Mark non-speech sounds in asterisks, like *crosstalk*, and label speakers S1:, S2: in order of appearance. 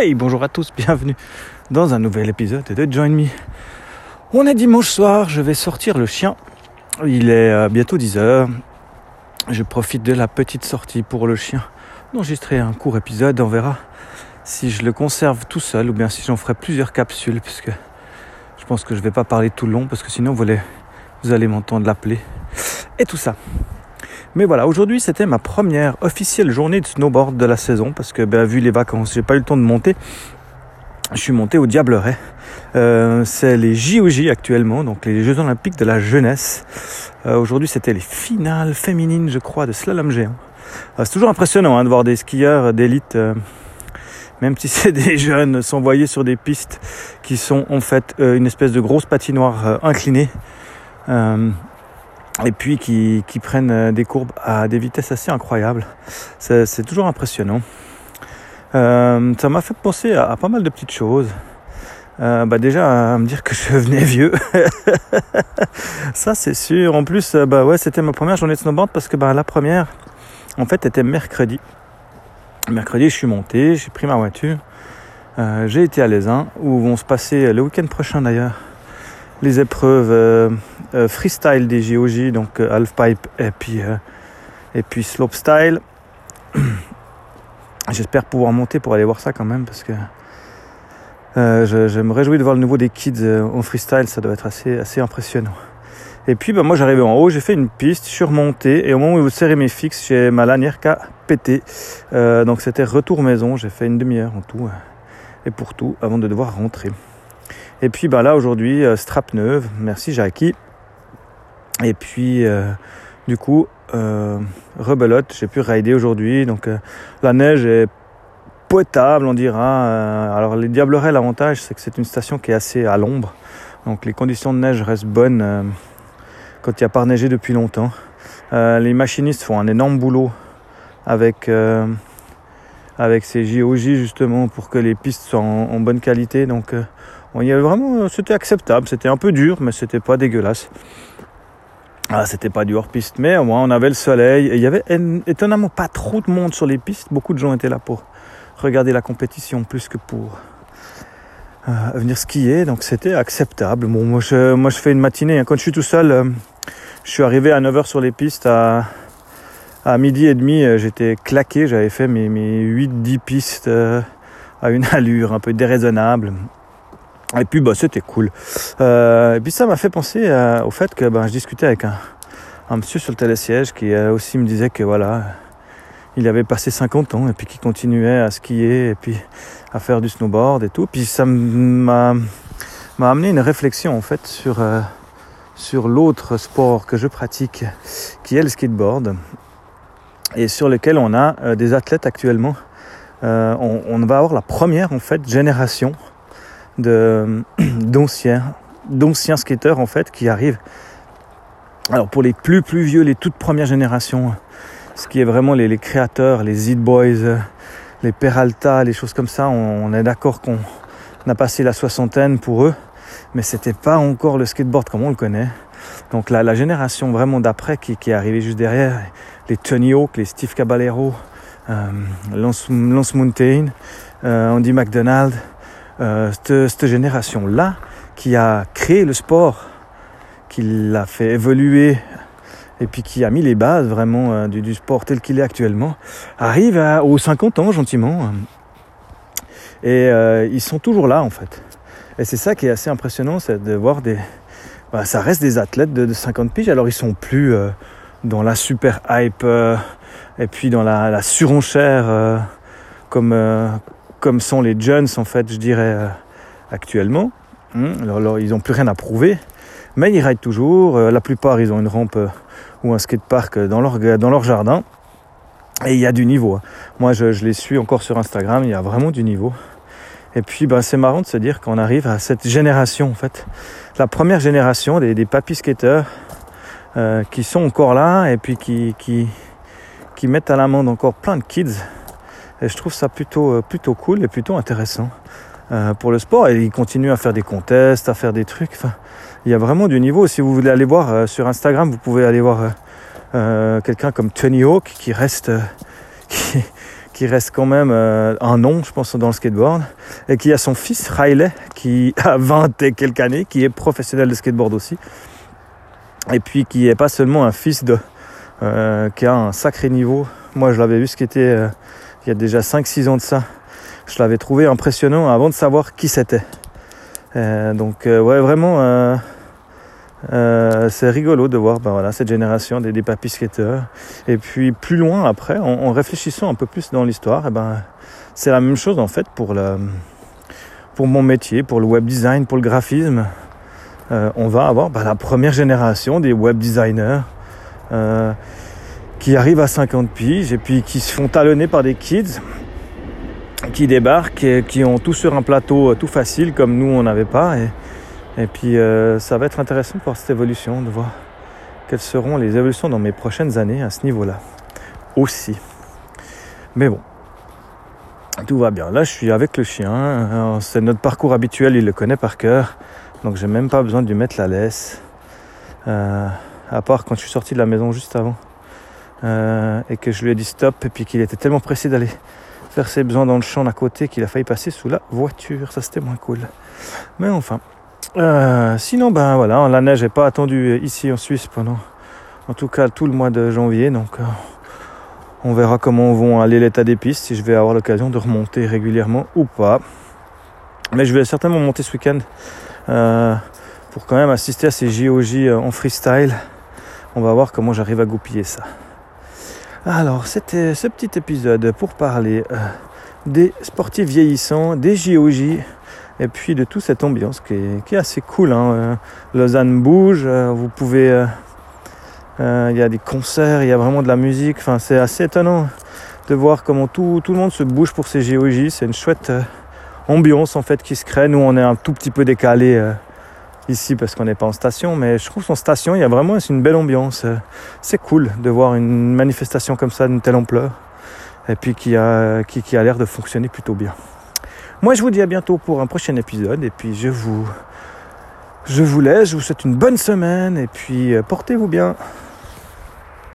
S1: Hey, bonjour à tous, bienvenue dans un nouvel épisode de Join Me. On est dimanche soir, je vais sortir le chien. Il est euh, bientôt 10h. Je profite de la petite sortie pour le chien d'enregistrer un court épisode. On verra si je le conserve tout seul ou bien si j'en ferai plusieurs capsules puisque je pense que je vais pas parler tout le long parce que sinon vous allez m'entendre l'appeler et tout ça. Mais voilà, aujourd'hui c'était ma première officielle journée de snowboard de la saison parce que ben, vu les vacances, j'ai pas eu le temps de monter. Je suis monté au Diableret. Euh, c'est les JOJ actuellement, donc les Jeux Olympiques de la jeunesse. Euh, aujourd'hui c'était les finales féminines, je crois, de slalom géant. Euh, c'est toujours impressionnant hein, de voir des skieurs d'élite, même si c'est *laughs* des jeunes, s'envoyer sur des pistes qui sont en fait une espèce de grosse patinoire inclinée. Et puis qui, prennent euh, des courbes à des vitesses assez incroyables. C'est toujours impressionnant. Euh, ça m'a fait penser à, pas mal de petites choses. Euh, bah déjà à me dire que je venais vieux. *laughs* ça c'est sûr. En plus, bah ouais, c'était ma première journée de snowboard parce que bah la première, en fait, était mercredi. Mercredi, je suis monté, j'ai pris ma voiture, j'ai été à Lesin où vont se passer le week-end prochain d'ailleurs les épreuves euh, euh, freestyle des JOJ, donc euh, halfpipe et puis et puis slopestyle. *clears throat* J'espère pouvoir monter pour aller voir ça quand même parce que je, me réjouis de voir le nouveau des kids en freestyle, ça doit être assez impressionnant. Et puis bah, moi j'arrivais en haut, j'ai fait une piste, je suis remonté et au moment où vous serrez mes fixes, j'ai ma lanière qui a pété. Donc c'était retour maison, j'ai fait une demi-heure en tout et pour tout avant de devoir rentrer. Et puis bah là aujourd'hui, euh, strap neuve, merci Jackie. Et puis euh, du coup, euh, rebelote, j'ai pu rider aujourd'hui. Donc la neige est potable, on dira. Alors les Diablerets, l'avantage c'est que c'est une station qui est assez à l'ombre. Donc les conditions de neige restent bonnes quand il n'y a pas neigé depuis longtemps. Les machinistes font un énorme boulot avec, avec ces JOJ justement pour que les pistes soient en, en bonne qualité. Donc euh, y avait vraiment, c'était acceptable. C'était un peu dur, mais c'était pas dégueulasse. Ah, c'était pas du hors-piste, mais au moins on avait le soleil. Et il y avait étonnamment pas trop de monde sur les pistes. Beaucoup de gens étaient là pour regarder la compétition plus que pour euh, venir skier. Donc c'était acceptable. Bon, moi je, moi je fais une matinée. hein. Quand je suis tout seul, euh, je suis arrivé à 9h sur les pistes. À, à midi et demi, euh, j'étais claqué. J'avais fait mes, mes 8-10 pistes euh, à une *laughs* allure un peu déraisonnable. Et puis bah, c'était cool. Euh, et puis ça m'a fait penser euh, au fait que ben, je discutais avec un, un monsieur sur le télésiège qui euh, aussi me disait que voilà, il avait passé 50 ans et puis qui continuait à skier et puis à faire du snowboard et tout. Puis ça m'a amené une réflexion en fait sur euh, sur l'autre sport que je pratique, qui est le skateboard, et sur lequel on a des athlètes actuellement. On, on va avoir la première en fait génération *clears throat* d'anciens skateurs en fait qui arrivent. Alors pour les plus plus vieux, les toutes premières générations, ce qui est vraiment les, créateurs, les Hit Boys, les Peralta, les choses comme ça, on, est d'accord qu'on a passé la soixantaine pour eux, mais c'était pas encore le skateboard comme on le connaît. Donc la, la génération vraiment d'après qui, qui est arrivée juste derrière, les Tony Hawk, les Steve Caballero, euh, Lance, Lance Mountain, euh, Andy McDonald, euh, cette, génération-là qui a créé le sport, qui l'a fait évoluer et puis qui a mis les bases vraiment euh, du, sport tel qu'il est actuellement, arrive aux 50 ans gentiment. Et euh, ils sont toujours là en fait. Et c'est ça qui est assez impressionnant, c'est de voir des... bah, ça reste des athlètes de, de 50 piges, alors ils sont plus dans la super hype et puis dans la, la surenchère comme, comme sont les jeunes en fait, je dirais, euh, actuellement. Alors, ils n'ont plus rien à prouver, mais ils rident toujours. Euh, la plupart, ils ont une rampe euh, ou un skatepark dans leur, dans leur jardin. Et il y a du niveau. hein. Moi, je, les suis encore sur Instagram, il y a vraiment du niveau. Et puis, ben, c'est marrant de se dire qu'on arrive à cette génération, en fait. La première génération des, des papy skateurs qui sont encore là et puis qui, qui, qui mettent à l'amende encore plein de kids. Et je trouve ça plutôt, euh, plutôt cool et plutôt intéressant euh, pour le sport. Et ils continuent à faire des contests, à faire des trucs. Enfin, il y a vraiment du niveau. Si vous voulez aller voir euh, sur Instagram, vous pouvez aller voir quelqu'un comme Tony Hawk qui reste, *laughs* qui, qui reste quand même un nom, je pense, dans le skateboard, et qui a son fils Riley, qui *laughs* a 20 et quelques années, qui est professionnel de skateboard aussi, et puis qui est pas seulement un fils de, qui a un sacré niveau. Moi, je l'avais vu skater euh, il y a déjà 5-6 ans de ça. Je l'avais trouvé impressionnant avant de savoir qui c'était. donc, ouais, vraiment euh, c'est rigolo de voir ben voilà, cette génération des, des papis skateurs. Et puis plus loin après, en, réfléchissant un peu plus dans l'histoire, eh ben, c'est la même chose en fait pour, le, pour mon métier, pour le web design, pour le graphisme. Euh, on va avoir ben, la première génération des web designers euh, qui arrivent à 50 piges et puis qui se font talonner par des kids qui débarquent et qui ont tout sur un plateau tout facile comme nous on n'avait pas. Et, et puis euh, ça va être intéressant de voir cette évolution, de voir quelles seront les évolutions dans mes prochaines années à ce niveau-là aussi. Mais bon, tout va bien. Là, je suis avec le chien. C'est notre parcours habituel, il le connaît par cœur. Donc j'ai même pas besoin de lui mettre la laisse. Euh, à part quand je suis sorti de la maison juste avant. Euh, et que je lui ai dit stop et puis qu'il était tellement pressé d'aller faire ses besoins dans le champ d'à côté qu'il a failli passer sous la voiture. Ça c'était moins cool. Mais enfin, euh, sinon, ben voilà, la neige n'est pas attendue ici en Suisse pendant, en tout cas, tout le mois de janvier. Donc, euh, on verra comment vont aller l'état des pistes, si je vais avoir l'occasion de remonter régulièrement ou pas. Mais je vais certainement monter ce week-end pour quand même assister à ces JOJ en freestyle. On va voir comment j'arrive à goupiller ça. Alors, c'était ce petit épisode pour parler des sportifs vieillissants, des JOJ et puis de toute cette ambiance qui est, assez cool. Hein. Euh, Lausanne bouge, euh, vous pouvez... Euh, il y a des concerts, il y a vraiment de la musique, enfin, c'est assez étonnant de voir comment tout, le monde se bouge pour ces GOJ, c'est une chouette ambiance en fait qui se crée. Nous on est un tout petit peu décalé ici parce qu'on n'est pas en station, mais je trouve qu'en station il y a vraiment une belle ambiance. C'est cool de voir une manifestation comme ça d'une telle ampleur et puis qui a, qui, qui a l'air de fonctionner plutôt bien. Moi, je vous dis à bientôt pour un prochain épisode. Et puis, je vous, je vous laisse. Je vous souhaite une bonne semaine. Et puis, euh, portez-vous bien.